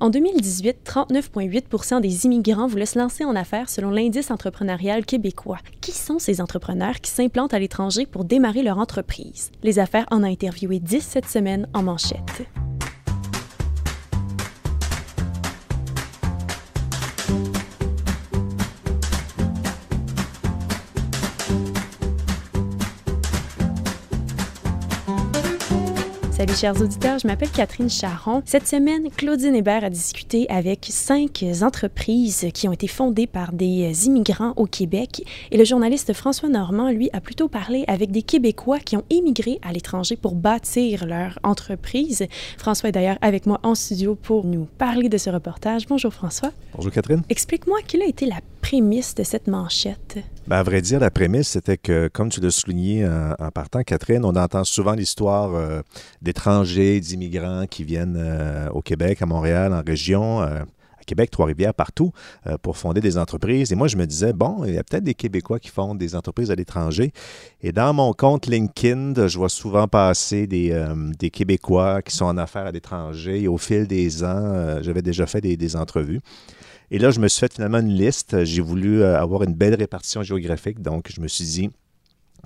En 2018, 39,8% des immigrants voulaient se lancer en affaires selon l'indice entrepreneurial québécois. Qui sont ces entrepreneurs qui s'implantent à l'étranger pour démarrer leur entreprise? Les affaires en a interviewé 10 cette semaine en manchette. Salut chers auditeurs, je m'appelle Catherine Charron. Cette semaine, Claudine Hébert a discuté avec cinq entreprises qui ont été fondées par des immigrants au Québec et le journaliste François Normand, lui, a plutôt parlé avec des Québécois qui ont émigré à l'étranger pour bâtir leur entreprise. François est d'ailleurs avec moi en studio pour nous parler de ce reportage. Bonjour François. Bonjour Catherine. Explique-moi quelle a été la prémisse de cette manchette? Ben, à vrai dire, la prémisse, c'était que, comme tu l'as souligné en, partant, Catherine, on entend souvent l'histoire euh, d'étrangers, d'immigrants qui viennent euh, au Québec, à Montréal, en région. Euh, à Québec, Trois-Rivières, partout, pour fonder des entreprises. Et moi, je me disais, bon, il y a peut-être des Québécois qui fondent des entreprises à l'étranger. Et dans mon compte LinkedIn, je vois souvent passer des, Québécois qui sont en affaires à l'étranger. Et au fil des ans, j'avais déjà fait des, des entrevues. Et là, je me suis fait finalement une liste. J'ai voulu euh, avoir une belle répartition géographique. Donc, je me suis dit,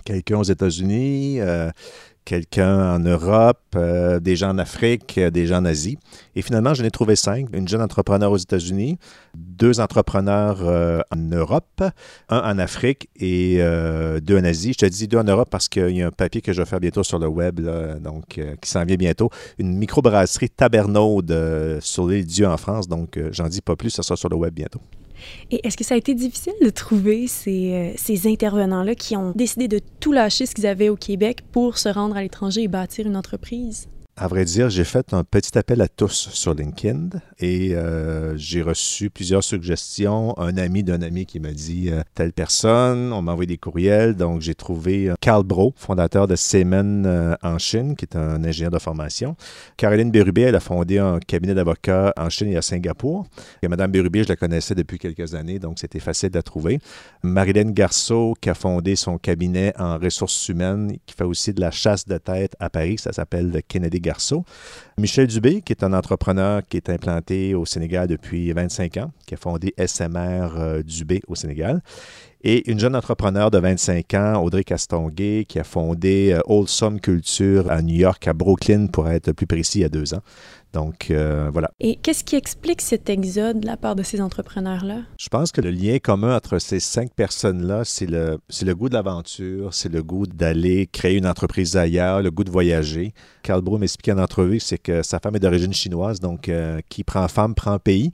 quelqu'un aux États-Unis, euh, quelqu'un en Europe, euh, des gens en Afrique, euh, des gens en Asie. Et finalement, j'en ai trouvé cinq. Une jeune entrepreneur aux États-Unis, deux entrepreneurs euh, en Europe, un en Afrique et deux en Asie. Je te dis deux en Europe parce qu'il y a un papier que je vais faire bientôt sur le web, donc qui s'en vient bientôt. Une microbrasserie Tabernaude sur l'île Dieu en France. Donc, j'en dis pas plus, ça sera sur le web bientôt. Et est-ce que ça a été difficile de trouver ces, euh, ces intervenants-là qui ont décidé de tout lâcher ce qu'ils avaient au Québec pour se rendre à l'étranger et bâtir une entreprise? À vrai dire, j'ai fait un petit appel à tous sur LinkedIn et euh, j'ai reçu plusieurs suggestions. Un ami d'un ami qui m'a dit euh, telle personne, on m'a envoyé des courriels. Donc, j'ai trouvé euh, Carl Bro, fondateur de Semen en Chine, qui est un ingénieur de formation. Caroline Bérubé, elle a fondé un cabinet d'avocats en Chine et à Singapour. Et Madame Bérubé, je la connaissais depuis quelques années, donc c'était facile de la trouver. Marilyn Garceau, qui a fondé son cabinet en ressources humaines, qui fait aussi de la chasse de tête à Paris. Ça s'appelle le Kennedy Garceau. Michel Dubé, qui est un entrepreneur qui est implanté au Sénégal depuis 25 ans, qui a fondé SMR euh, Dubé au Sénégal. Et une jeune entrepreneur de 25 ans, Audrey Castonguay, qui a fondé Wholesome euh, Culture à New York, à Brooklyn, pour être plus précis, il y a deux ans. Donc, euh, voilà. Et qu'est-ce qui explique cet exode de la part de ces entrepreneurs-là? Je pense que le lien commun entre ces cinq personnes-là, c'est le, le goût de l'aventure, c'est le goût d'aller créer une entreprise ailleurs, le goût de voyager. Carl Bro m'expliquait en entrevue c'est que sa femme est d'origine chinoise, donc euh, qui prend femme prend pays.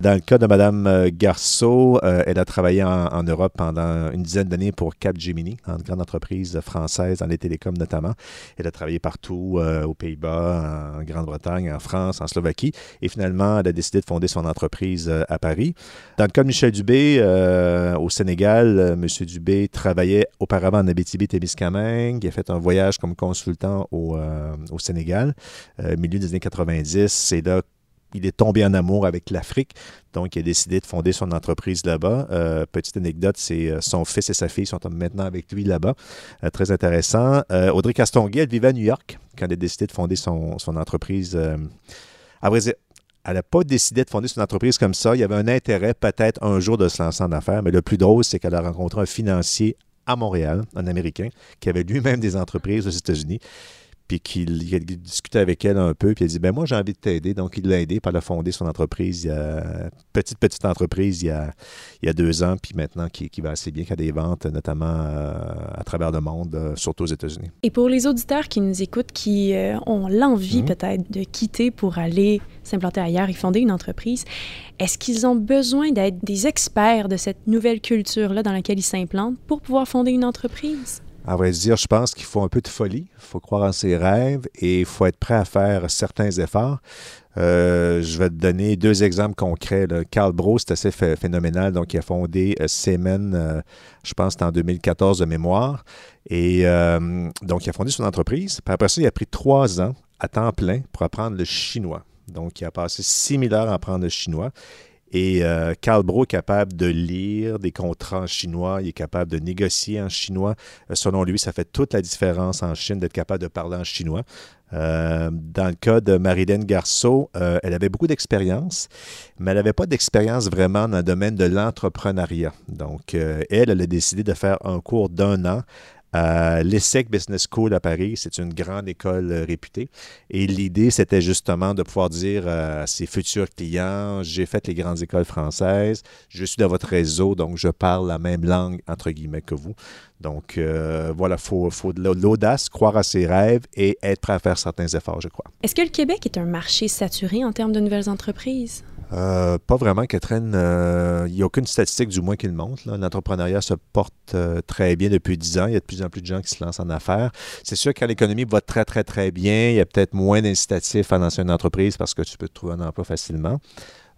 Dans le cas de Mme euh, Garceau, elle a travaillé en, Europe pendant une dizaine d'années pour Capgemini, une grande entreprise française dans les télécoms notamment. Elle a travaillé partout, aux Pays-Bas, en Grande-Bretagne, en France en Slovaquie. Et finalement, elle a décidé de fonder son entreprise euh, à Paris. Dans le cas de Michel Dubé, euh, au Sénégal, euh, M. Dubé travaillait auparavant en Abitibi-Témiscamingue. Il a fait un voyage comme consultant au, au Sénégal, milieu des années 90. C'est là il est tombé en amour avec l'Afrique, donc il a décidé de fonder son entreprise là-bas. petite anecdote, c'est son fils et sa fille sont maintenant avec lui là-bas. très intéressant. Audrey Castonguay, elle vivait à New York quand elle a décidé de fonder son, entreprise. Euh, à dire, elle n'a pas décidé de fonder son entreprise comme ça. Il y avait un intérêt peut-être un jour de se lancer en affaires, mais le plus drôle, c'est qu'elle a rencontré un financier à Montréal, un Américain, qui avait lui-même des entreprises aux États-Unis puis qu'il a discuté avec elle un peu, puis a dit ben moi j'ai envie de t'aider, donc il l'a aidé, par a fondé son entreprise, il y a, petite petite entreprise il y a, il y a deux ans, puis maintenant qui, qui va assez bien, qui a des ventes notamment euh, à travers le monde, euh, surtout aux États-Unis. Et pour les auditeurs qui nous écoutent, qui euh, ont l'envie mhm. peut-être de quitter pour aller s'implanter ailleurs et fonder une entreprise, est-ce qu'ils ont besoin d'être des experts de cette nouvelle culture-là dans laquelle ils s'implantent pour pouvoir fonder une entreprise? À vrai dire, je pense qu'il faut un peu de folie, il faut croire en ses rêves et il faut être prêt à faire certains efforts. Euh, je vais te donner deux exemples concrets. Carl Bro, c'est assez phénoménal. Donc, il a fondé euh, Semen, euh, je pense, en 2014 de mémoire. Et donc, il a fondé son entreprise. Puis après ça, il a pris trois ans à temps plein pour apprendre le chinois. Donc, il a passé 6000 heures à apprendre le chinois. Et euh, Carl Bro est capable de lire des contrats en chinois, il est capable de négocier en chinois. Euh, selon lui, ça fait toute la différence en Chine d'être capable de parler en chinois. Euh, dans le cas de Marilyn Garceau, elle avait beaucoup d'expérience, mais elle n'avait pas d'expérience vraiment dans le domaine de l'entrepreneuriat. Donc, elle, elle a décidé de faire un cours d'un an à l'ESSEC Business School à Paris. C'est une grande école euh, réputée. Et l'idée, c'était justement de pouvoir dire à ses futurs clients, j'ai fait les grandes écoles françaises, je suis dans votre réseau, donc je parle la même langue, entre guillemets, que vous. Donc euh, voilà, il faut, faut de l'audace, croire à ses rêves et être prêt à faire certains efforts, je crois. Est-ce que le Québec est un marché saturé en termes de nouvelles entreprises? Euh, pas vraiment, Catherine. Euh, il n'y a aucune statistique, du moins, qui le montre. L'entrepreneuriat se porte euh, très bien depuis 10 ans. Il y a de plus en plus de gens qui se lancent en affaires. C'est sûr que quand l'économie va très, très, très bien, il y a peut-être moins d'incitatifs à lancer une entreprise parce que tu peux trouver un emploi facilement.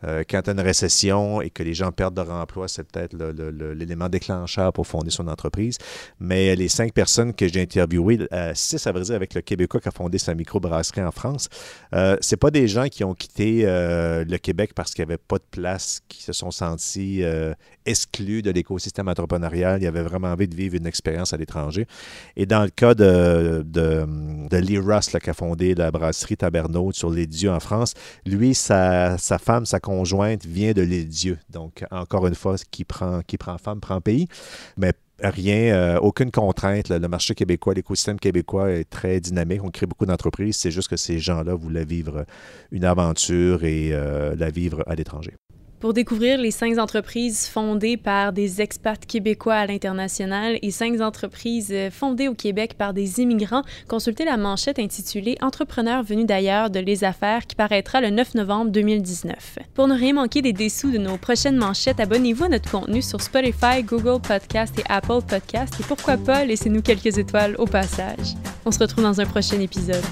Euh, quand tu as une récession et que les gens perdent leur emploi, c'est peut-être l'élément déclencheur pour fonder son entreprise. Mais les cinq personnes que j'ai interviewées, euh, six à vrai dire avec le Québécois qui a fondé sa microbrasserie en France, euh, c'est pas des gens qui ont quitté euh, le Québec parce qu'il n'y avait pas de place, qui se sont sentis exclus de l'écosystème entrepreneurial. Ils avaient vraiment envie de vivre une expérience à l'étranger. Et dans le cas de, Lee Russ, qui a fondé la brasserie Tabernaud sur les dieux en France, lui, sa, sa femme, sa conjointe vient de l'île Dieu. Donc, encore une fois, qui prend, qui prend femme prend pays. Mais rien, euh, aucune contrainte. le marché québécois, l'écosystème québécois est très dynamique. On crée beaucoup d'entreprises. C'est juste que ces gens-là voulaient vivre une aventure et euh, la vivre à l'étranger. Pour découvrir les cinq entreprises fondées par des expats québécois à l'international et cinq entreprises fondées au Québec par des immigrants, consultez la manchette intitulée Entrepreneurs venus d'ailleurs de Les Affaires qui paraîtra le 9 novembre 2019. Pour ne rien manquer des dessous de nos prochaines manchettes, abonnez-vous à notre contenu sur Spotify, Google Podcast et Apple Podcast et pourquoi pas laissez-nous quelques étoiles au passage. On se retrouve dans un prochain épisode.